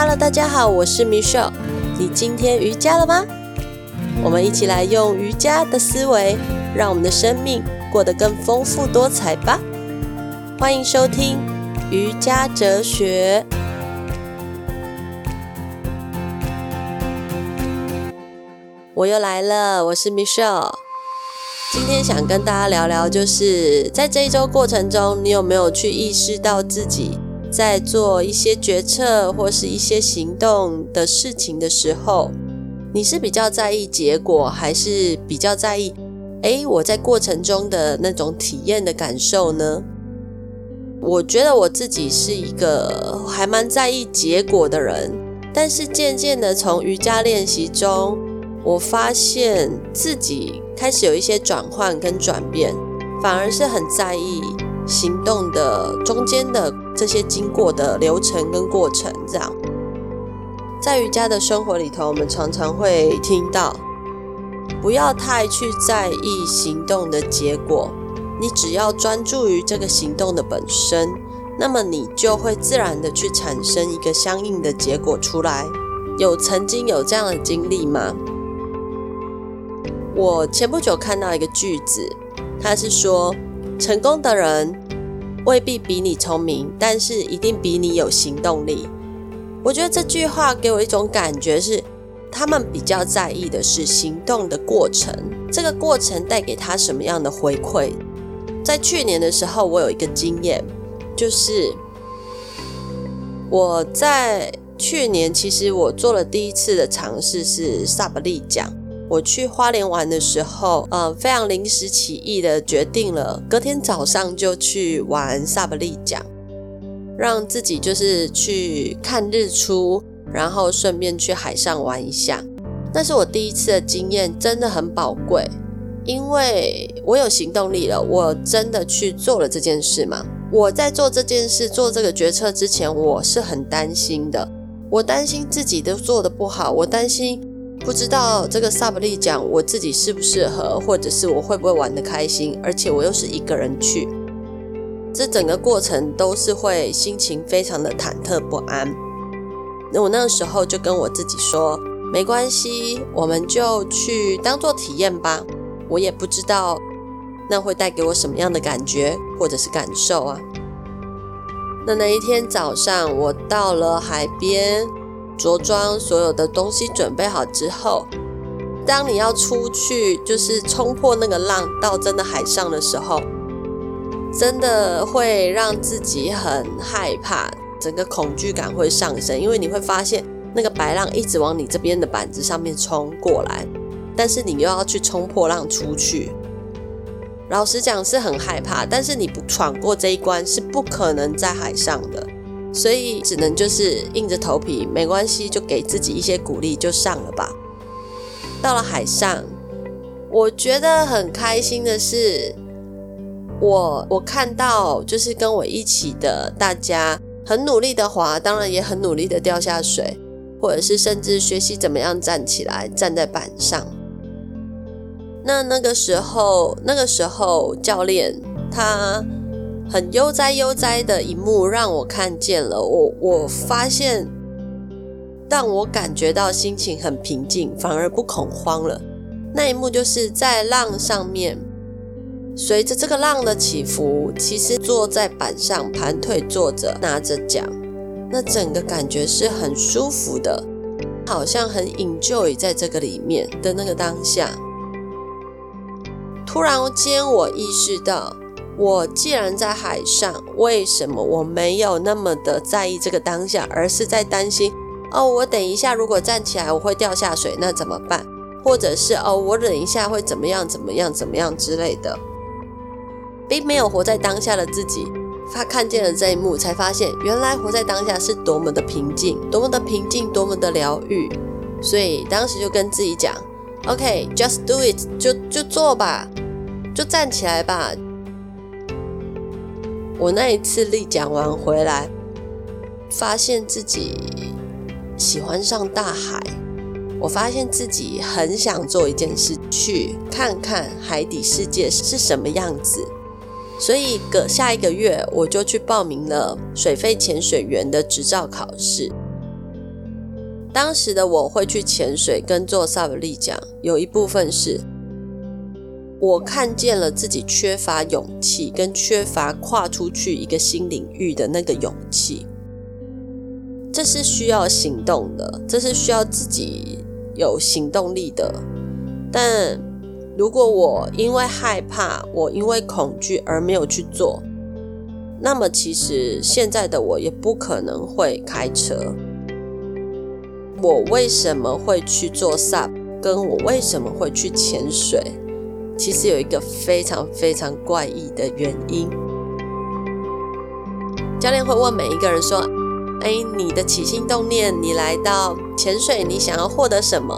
Hello，大家好，我是 Michelle。你今天瑜伽了吗？我们一起来用瑜伽的思维，让我们的生命过得更丰富多彩吧。欢迎收听瑜伽哲学。我又来了，我是 Michelle。今天想跟大家聊聊，就是在这一周过程中，你有没有去意识到自己在做一些决策或是一些行动的事情的时候，你是比较在意结果，还是比较在意，诶，我在过程中的那种体验的感受呢？我觉得我自己是一个还蛮在意结果的人，但是渐渐的从瑜伽练习中，我发现自己开始有一些转换跟转变，反而是很在意行动的中间的这些经过的流程跟过程。这样，在瑜伽的生活里头，我们常常会听到，不要太去在意行动的结果，你只要专注于这个行动的本身，那么你就会自然的去产生一个相应的结果出来。有曾经有这样的经历吗？我前不久看到一个句子，他是说，成功的人未必比你聪明，但是一定比你有行动力。我觉得这句话给我一种感觉是，他们比较在意的是行动的过程，这个过程带给他什么样的回馈。在去年的时候，我有一个经验，就是我在去年其实我做了第一次的尝试是萨巴利奖。我去花莲玩的时候，呃，非常临时起意的决定了，隔天早上就去玩萨布利奖，让自己就是去看日出，然后顺便去海上玩一下。那是我第一次的经验，真的很宝贵，因为我有行动力了，我真的去做了这件事嘛。我在做这件事、做这个决策之前，我是很担心的，我担心自己都做得不好，我担心。不知道这个萨巴利奖我自己适不适合，或者是我会不会玩得开心，而且我又是一个人去，这整个过程都是会心情非常的忐忑不安。那我那个时候就跟我自己说，没关系，我们就去当做体验吧。我也不知道那会带给我什么样的感觉或者是感受啊。那那一天早上，我到了海边。着装所有的东西准备好之后，当你要出去，就是冲破那个浪到真的海上的时候，真的会让自己很害怕，整个恐惧感会上升，因为你会发现那个白浪一直往你这边的板子上面冲过来，但是你又要去冲破浪出去。老实讲是很害怕，但是你不闯过这一关是不可能在海上的。所以只能就是硬着头皮，没关系，就给自己一些鼓励，就上了吧。到了海上，我觉得很开心的是，我我看到就是跟我一起的大家很努力的滑，当然也很努力的掉下水，或者是甚至学习怎么样站起来，站在板上。那那个时候，那个时候教练他。很悠哉悠哉的一幕让我看见了，我我发现，但我感觉到心情很平静，反而不恐慌了。那一幕就是在浪上面，随着这个浪的起伏，其实坐在板上盘腿坐着，拿着桨，那整个感觉是很舒服的，好像很 enjoy 在这个里面的那个当下。突然间，我意识到。我既然在海上，为什么我没有那么的在意这个当下，而是在担心哦，我等一下如果站起来我会掉下水，那怎么办？或者是哦，我忍一下会怎么样怎么样怎么样之类的，并没有活在当下的自己，他看见了这一幕，才发现原来活在当下是多么的平静，多么的平静，多么的疗愈。所以当时就跟自己讲，OK，just do it，就就做吧，就站起来吧。我那一次力讲完回来，发现自己喜欢上大海。我发现自己很想做一件事，去看看海底世界是什么样子。所以隔下一个月，我就去报名了水肺潜水员的执照考试。当时的我会去潜水跟做萨瓦利奖，有一部分是我看见了自己缺乏勇气，跟缺乏跨出去一个新领域的那个勇气。这是需要行动的，这是需要自己有行动力的。但如果我因为害怕，我因为恐惧而没有去做，那么其实现在的我也不可能会开车。我为什么会去做 SUP，跟我为什么会去潜水，其实有一个非常非常怪异的原因。教练会问每一个人说：“哎，你的起心动念，你来到潜水，你想要获得什么？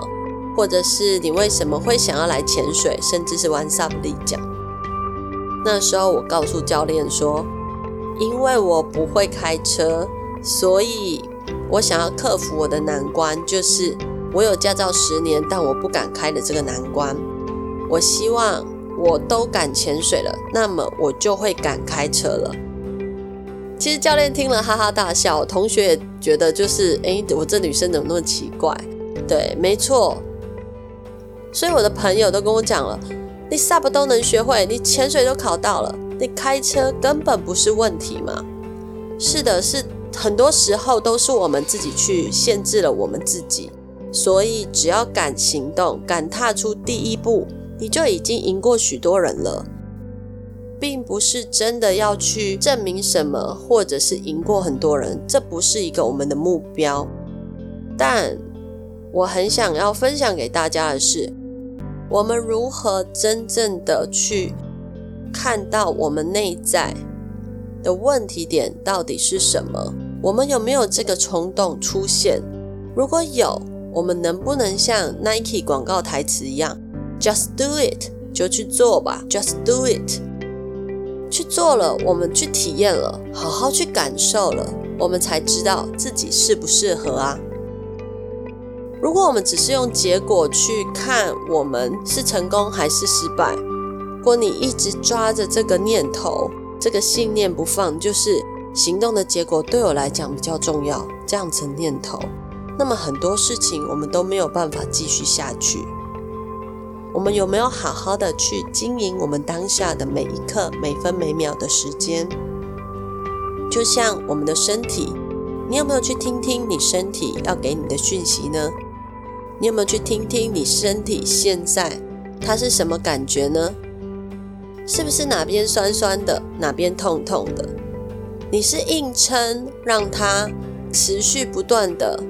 或者是你为什么会想要来潜水，甚至是玩 SUP 立桨？”那时候我告诉教练说：“因为我不会开车，所以。”我想要克服我的难关，就是我有驾照十年，但我不敢开的这个难关。我希望我都敢潜水了，那么我就会敢开车了。其实教练听了哈哈大笑，同学也觉得就是，诶，我这女生怎么那么奇怪？对，没错。所以我的朋友都跟我讲了，你 SUP 都能学会，你潜水都考到了，你开车根本不是问题嘛？是的，是。很多时候都是我们自己去限制了我们自己，所以只要敢行动，敢踏出第一步，你就已经赢过许多人了，并不是真的要去证明什么，或者是赢过很多人，这不是一个我们的目标。但我很想要分享给大家的是，我们如何真正的去看到我们内在。的问题点到底是什么？我们有没有这个冲动出现？如果有，我们能不能像 Nike 广告台词一样，Just do it，就去做吧，Just do it，去做了，我们去体验了，好好去感受了，我们才知道自己适不适合啊。如果我们只是用结果去看我们是成功还是失败，如果你一直抓着这个念头。这个信念不放，就是行动的结果对我来讲比较重要。这样子念头，那么很多事情我们都没有办法继续下去。我们有没有好好的去经营我们当下的每一刻、每分每秒的时间？就像我们的身体，你有没有去听听你身体要给你的讯息呢？你有没有去听听你身体现在它是什么感觉呢？是不是哪边酸酸的，哪边痛痛的？你是硬撑，让它持续不断的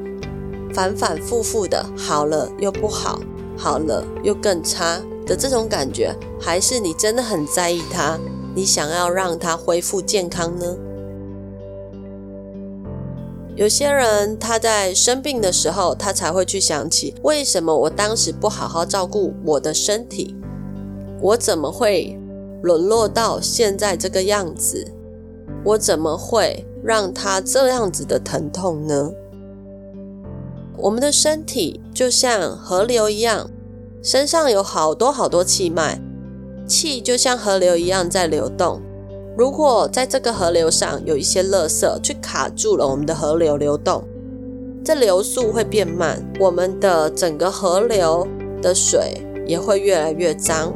反反复复的，好了又不好，好了又更差的这种感觉，还是你真的很在意他，你想要让他恢复健康呢？有些人他在生病的时候，他才会去想起，为什么我当时不好好照顾我的身体，我怎么会？沦落到现在这个样子，我怎么会让他这样子的疼痛呢？我们的身体就像河流一样，身上有好多好多气脉，气就像河流一样在流动。如果在这个河流上有一些垃圾去卡住了我们的河流流动，这流速会变慢，我们的整个河流的水也会越来越脏。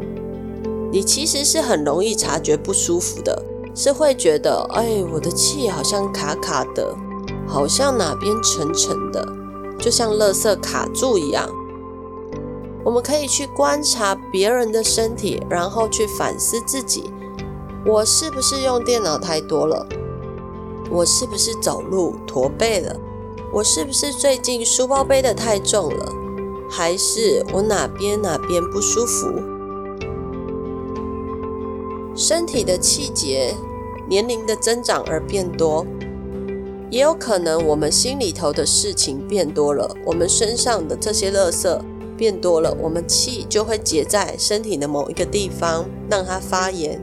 你其实是很容易察觉不舒服的，是会觉得，哎，我的气好像卡卡的，好像哪边沉沉的，就像垃圾卡住一样。我们可以去观察别人的身体，然后去反思自己，我是不是用电脑太多了？我是不是走路驼背了？我是不是最近书包背得太重了？还是我哪边哪边不舒服？身体的气节，年龄的增长而变多，也有可能我们心里头的事情变多了，我们身上的这些垃圾变多了，我们气就会结在身体的某一个地方，让它发炎。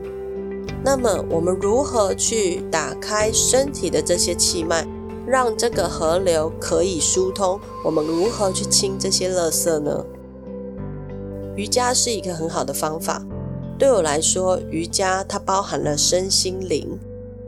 那么，我们如何去打开身体的这些气脉，让这个河流可以疏通？我们如何去清这些垃圾呢？瑜伽是一个很好的方法。对我来说，瑜伽它包含了身心灵，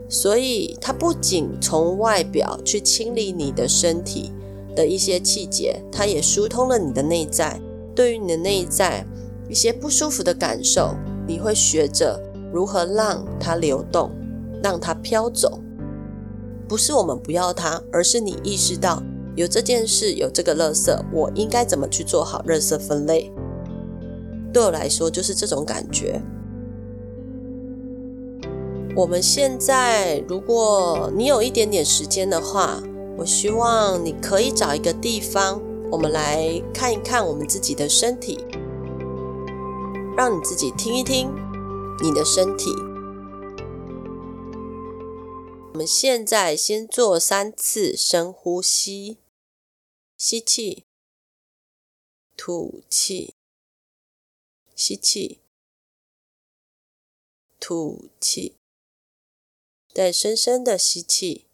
所以它不仅从外表去清理你的身体，的一些气节，它也疏通了你的内在。对于你的内在一些不舒服的感受，你会学着如何让它流动，让它飘走。不是我们不要它，而是你意识到有这件事，有这个垃圾，我应该怎么去做好垃圾分类。对我来说，就是这种感觉。我们现在，如果你有一点点时间的话，我希望你可以找一个地方，我们来看一看我们自己的身体，让你自己听一听你的身体。我们现在先做三次深呼吸，吸气，吐气，吸气，吐气。再深深的吸气，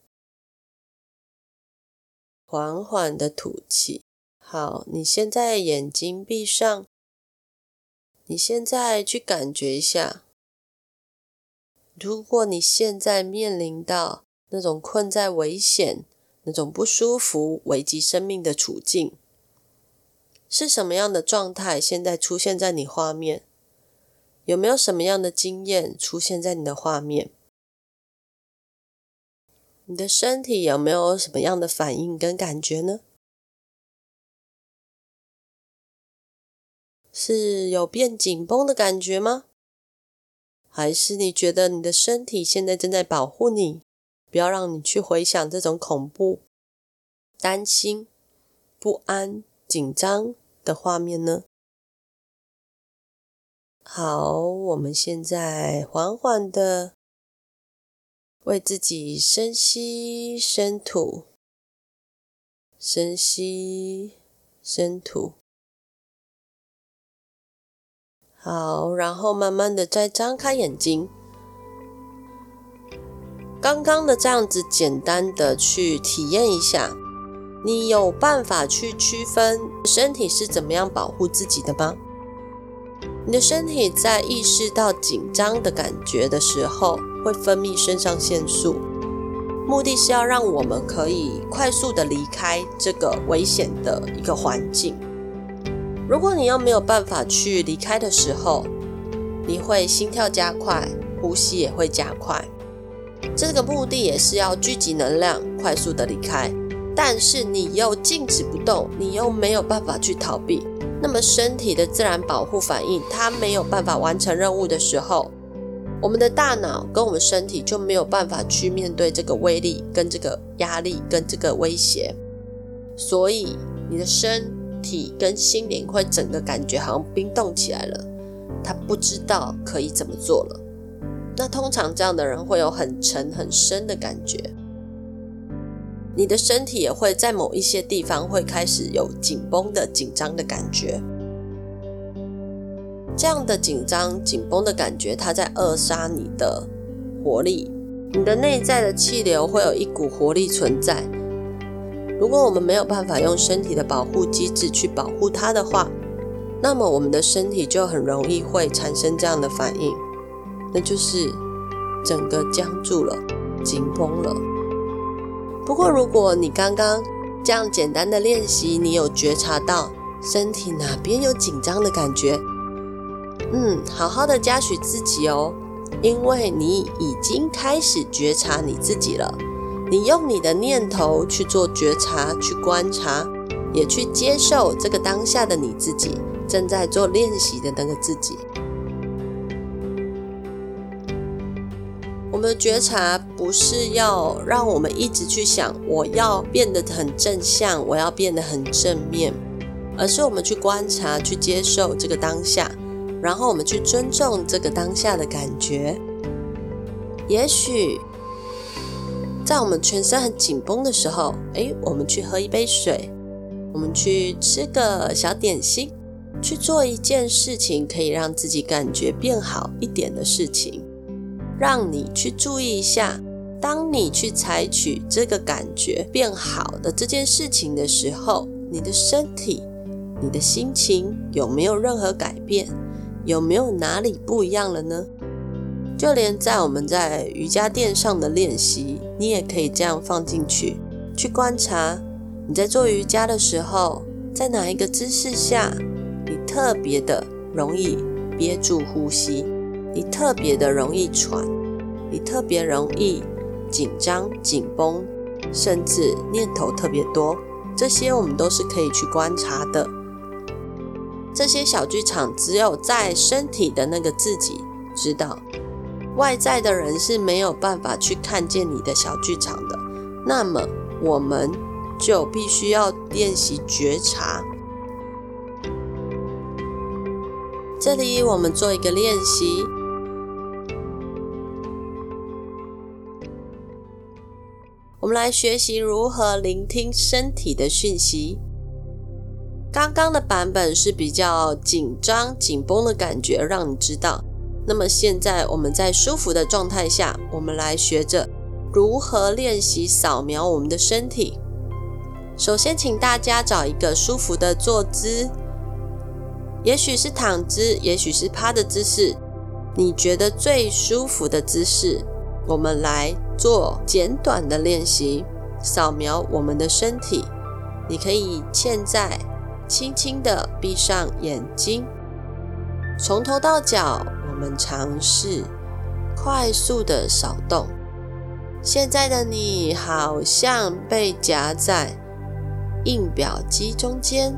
缓缓的吐气。好，你现在眼睛闭上。你现在去感觉一下，如果你现在面临到那种困在危险、那种不舒服、危及生命的处境，是什么样的状态？现在出现在你画面，有没有什么样的经验出现在你的画面？你的身体有没有什么样的反应跟感觉呢？是有变紧绷的感觉吗？还是你觉得你的身体现在正在保护你，不要让你去回想这种恐怖、担心、不安、紧张的画面呢？好，我们现在缓缓的。为自己深吸深吐，深吸深吐。好，然后慢慢的再张开眼睛。刚刚的这样子简单的去体验一下，你有办法去区分身体是怎么样保护自己的吗？你的身体在意识到紧张的感觉的时候，会分泌肾上腺素，目的是要让我们可以快速的离开这个危险的一个环境。如果你又没有办法去离开的时候，你会心跳加快，呼吸也会加快。这个目的也是要聚集能量，快速的离开。但是你又静止不动，你又没有办法去逃避，那么身体的自然保护反应，它没有办法完成任务的时候。我们的大脑跟我们身体就没有办法去面对这个威力、跟这个压力、跟这个威胁，所以你的身体跟心灵会整个感觉好像冰冻起来了，他不知道可以怎么做了。那通常这样的人会有很沉很深的感觉，你的身体也会在某一些地方会开始有紧绷的紧张的感觉。这样的紧张、紧绷的感觉，它在扼杀你的活力。你的内在的气流会有一股活力存在。如果我们没有办法用身体的保护机制去保护它的话，那么我们的身体就很容易会产生这样的反应，那就是整个僵住了、紧绷了。不过，如果你刚刚这样简单的练习，你有觉察到身体哪边有紧张的感觉？嗯，好好的嘉许自己哦，因为你已经开始觉察你自己了。你用你的念头去做觉察，去观察，也去接受这个当下的你自己，正在做练习的那个自己。我们觉察不是要让我们一直去想，我要变得很正向，我要变得很正面，而是我们去观察，去接受这个当下。然后我们去尊重这个当下的感觉。也许在我们全身很紧绷的时候，诶，我们去喝一杯水，我们去吃个小点心，去做一件事情可以让自己感觉变好一点的事情。让你去注意一下，当你去采取这个感觉变好的这件事情的时候，你的身体、你的心情有没有任何改变？有没有哪里不一样了呢？就连在我们在瑜伽垫上的练习，你也可以这样放进去，去观察你在做瑜伽的时候，在哪一个姿势下，你特别的容易憋住呼吸，你特别的容易喘，你特别容易紧张紧绷，甚至念头特别多，这些我们都是可以去观察的。这些小剧场只有在身体的那个自己知道，外在的人是没有办法去看见你的小剧场的。那么我们就必须要练习觉察。这里我们做一个练习，我们来学习如何聆听身体的讯息。刚刚的版本是比较紧张、紧绷的感觉，让你知道。那么现在我们在舒服的状态下，我们来学着如何练习扫描我们的身体。首先，请大家找一个舒服的坐姿，也许是躺姿，也许是趴的姿势，你觉得最舒服的姿势，我们来做简短的练习，扫描我们的身体。你可以现在。轻轻的闭上眼睛，从头到脚，我们尝试快速的扫动。现在的你好像被夹在印表机中间，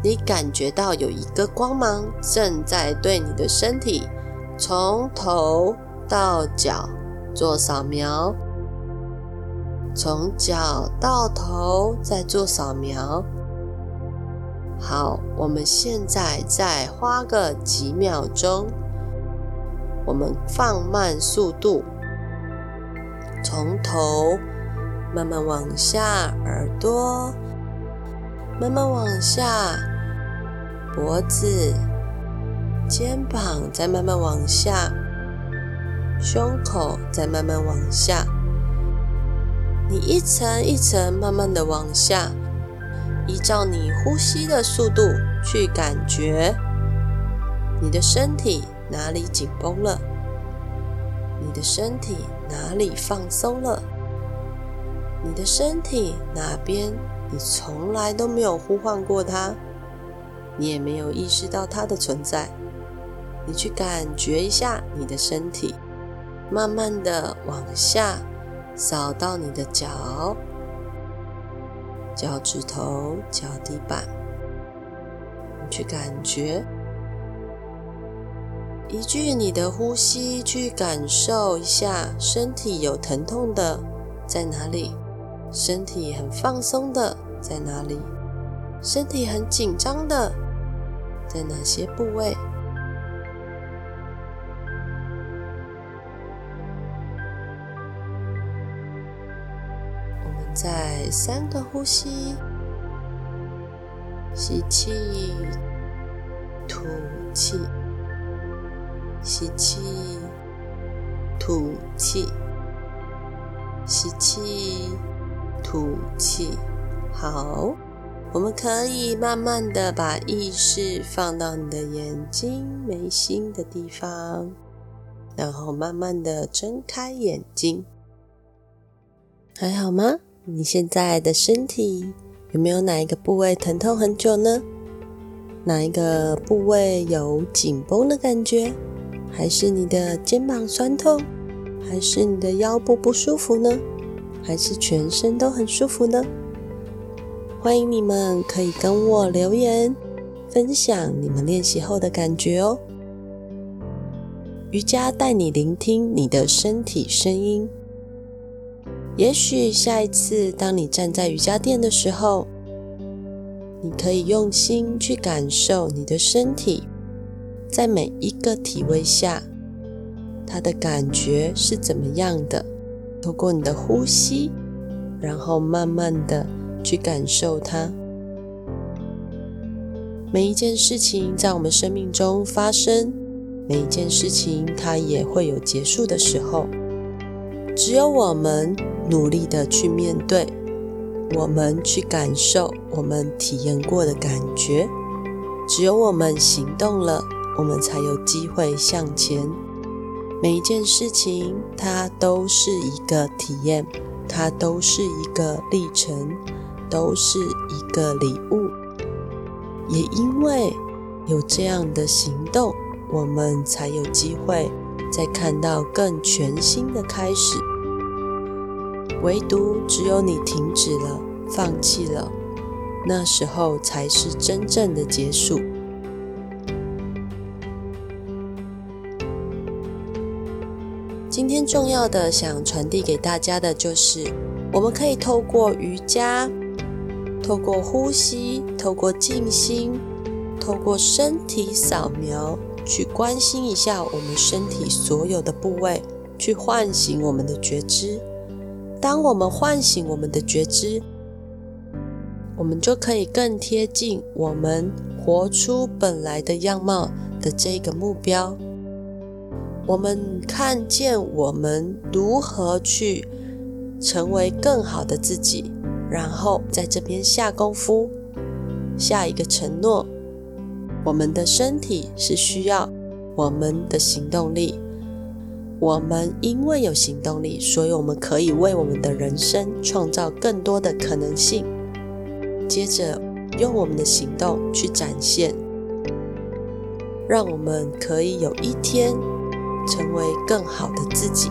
你感觉到有一个光芒正在对你的身体从头到脚做扫描，从脚到头再做扫描。好，我们现在再花个几秒钟，我们放慢速度，从头慢慢往下，耳朵。慢慢往下，脖子、肩膀再慢慢往下，胸口再慢慢往下，你一层一层慢慢的往下。依照你呼吸的速度去感觉你的身体哪里紧绷了，你的身体哪里放松了，你的身体哪边你从来都没有呼唤过它，你也没有意识到它的存在，你去感觉一下你的身体，慢慢的往下扫到你的脚。脚趾头、脚底板，你去感觉，依据你的呼吸去感受一下，身体有疼痛的在哪里？身体很放松的在哪里？身体很紧张的在哪些部位？三个呼吸，吸气，吐气，吸气，吐气，吸气，吐气。好，我们可以慢慢的把意识放到你的眼睛眉心的地方，然后慢慢的睁开眼睛，还好吗？你现在的身体有没有哪一个部位疼痛很久呢？哪一个部位有紧绷的感觉？还是你的肩膀酸痛？还是你的腰部不舒服呢？还是全身都很舒服呢？欢迎你们可以跟我留言，分享你们练习后的感觉哦。瑜伽带你聆听你的身体声音。也许下一次，当你站在瑜伽垫的时候，你可以用心去感受你的身体，在每一个体位下，它的感觉是怎么样的。透过你的呼吸，然后慢慢的去感受它。每一件事情在我们生命中发生，每一件事情它也会有结束的时候。只有我们努力的去面对，我们去感受我们体验过的感觉。只有我们行动了，我们才有机会向前。每一件事情，它都是一个体验，它都是一个历程，都是一个礼物。也因为有这样的行动，我们才有机会再看到更全新的开始。唯独只有你停止了，放弃了，那时候才是真正的结束。今天重要的想传递给大家的就是，我们可以透过瑜伽，透过呼吸，透过静心，透过身体扫描，去关心一下我们身体所有的部位，去唤醒我们的觉知。当我们唤醒我们的觉知，我们就可以更贴近我们活出本来的样貌的这个目标。我们看见我们如何去成为更好的自己，然后在这边下功夫，下一个承诺。我们的身体是需要我们的行动力，我们因为有行动力，所以我们可以为我们的人生创造更多的可能性。接着用我们的行动去展现，让我们可以有一天。成为更好的自己。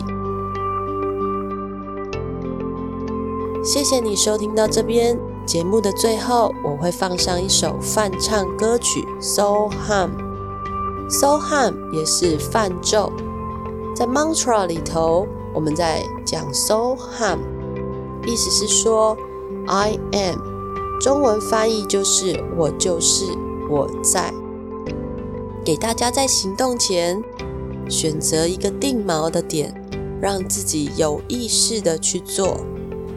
谢谢你收听到这边。节目的最后，我会放上一首泛唱歌曲《“So Hum”，“So Hum” 也是泛咒，在 Mantra 里头，我们在讲 “So Hum”，意思是说 I am，中文翻译就是我就是我在。给大家在行动前。选择一个定锚的点，让自己有意识的去做，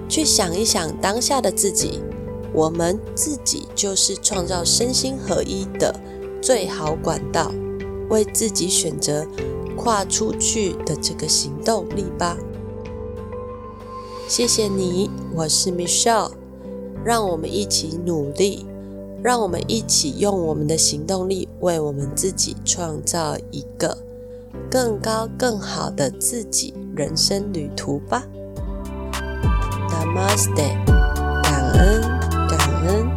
去想一想当下的自己。我们自己就是创造身心合一的最好管道，为自己选择跨出去的这个行动力吧。谢谢你，我是 Michelle，让我们一起努力，让我们一起用我们的行动力，为我们自己创造一个。更高、更好的自己人生旅途吧。Namaste，感恩，感恩。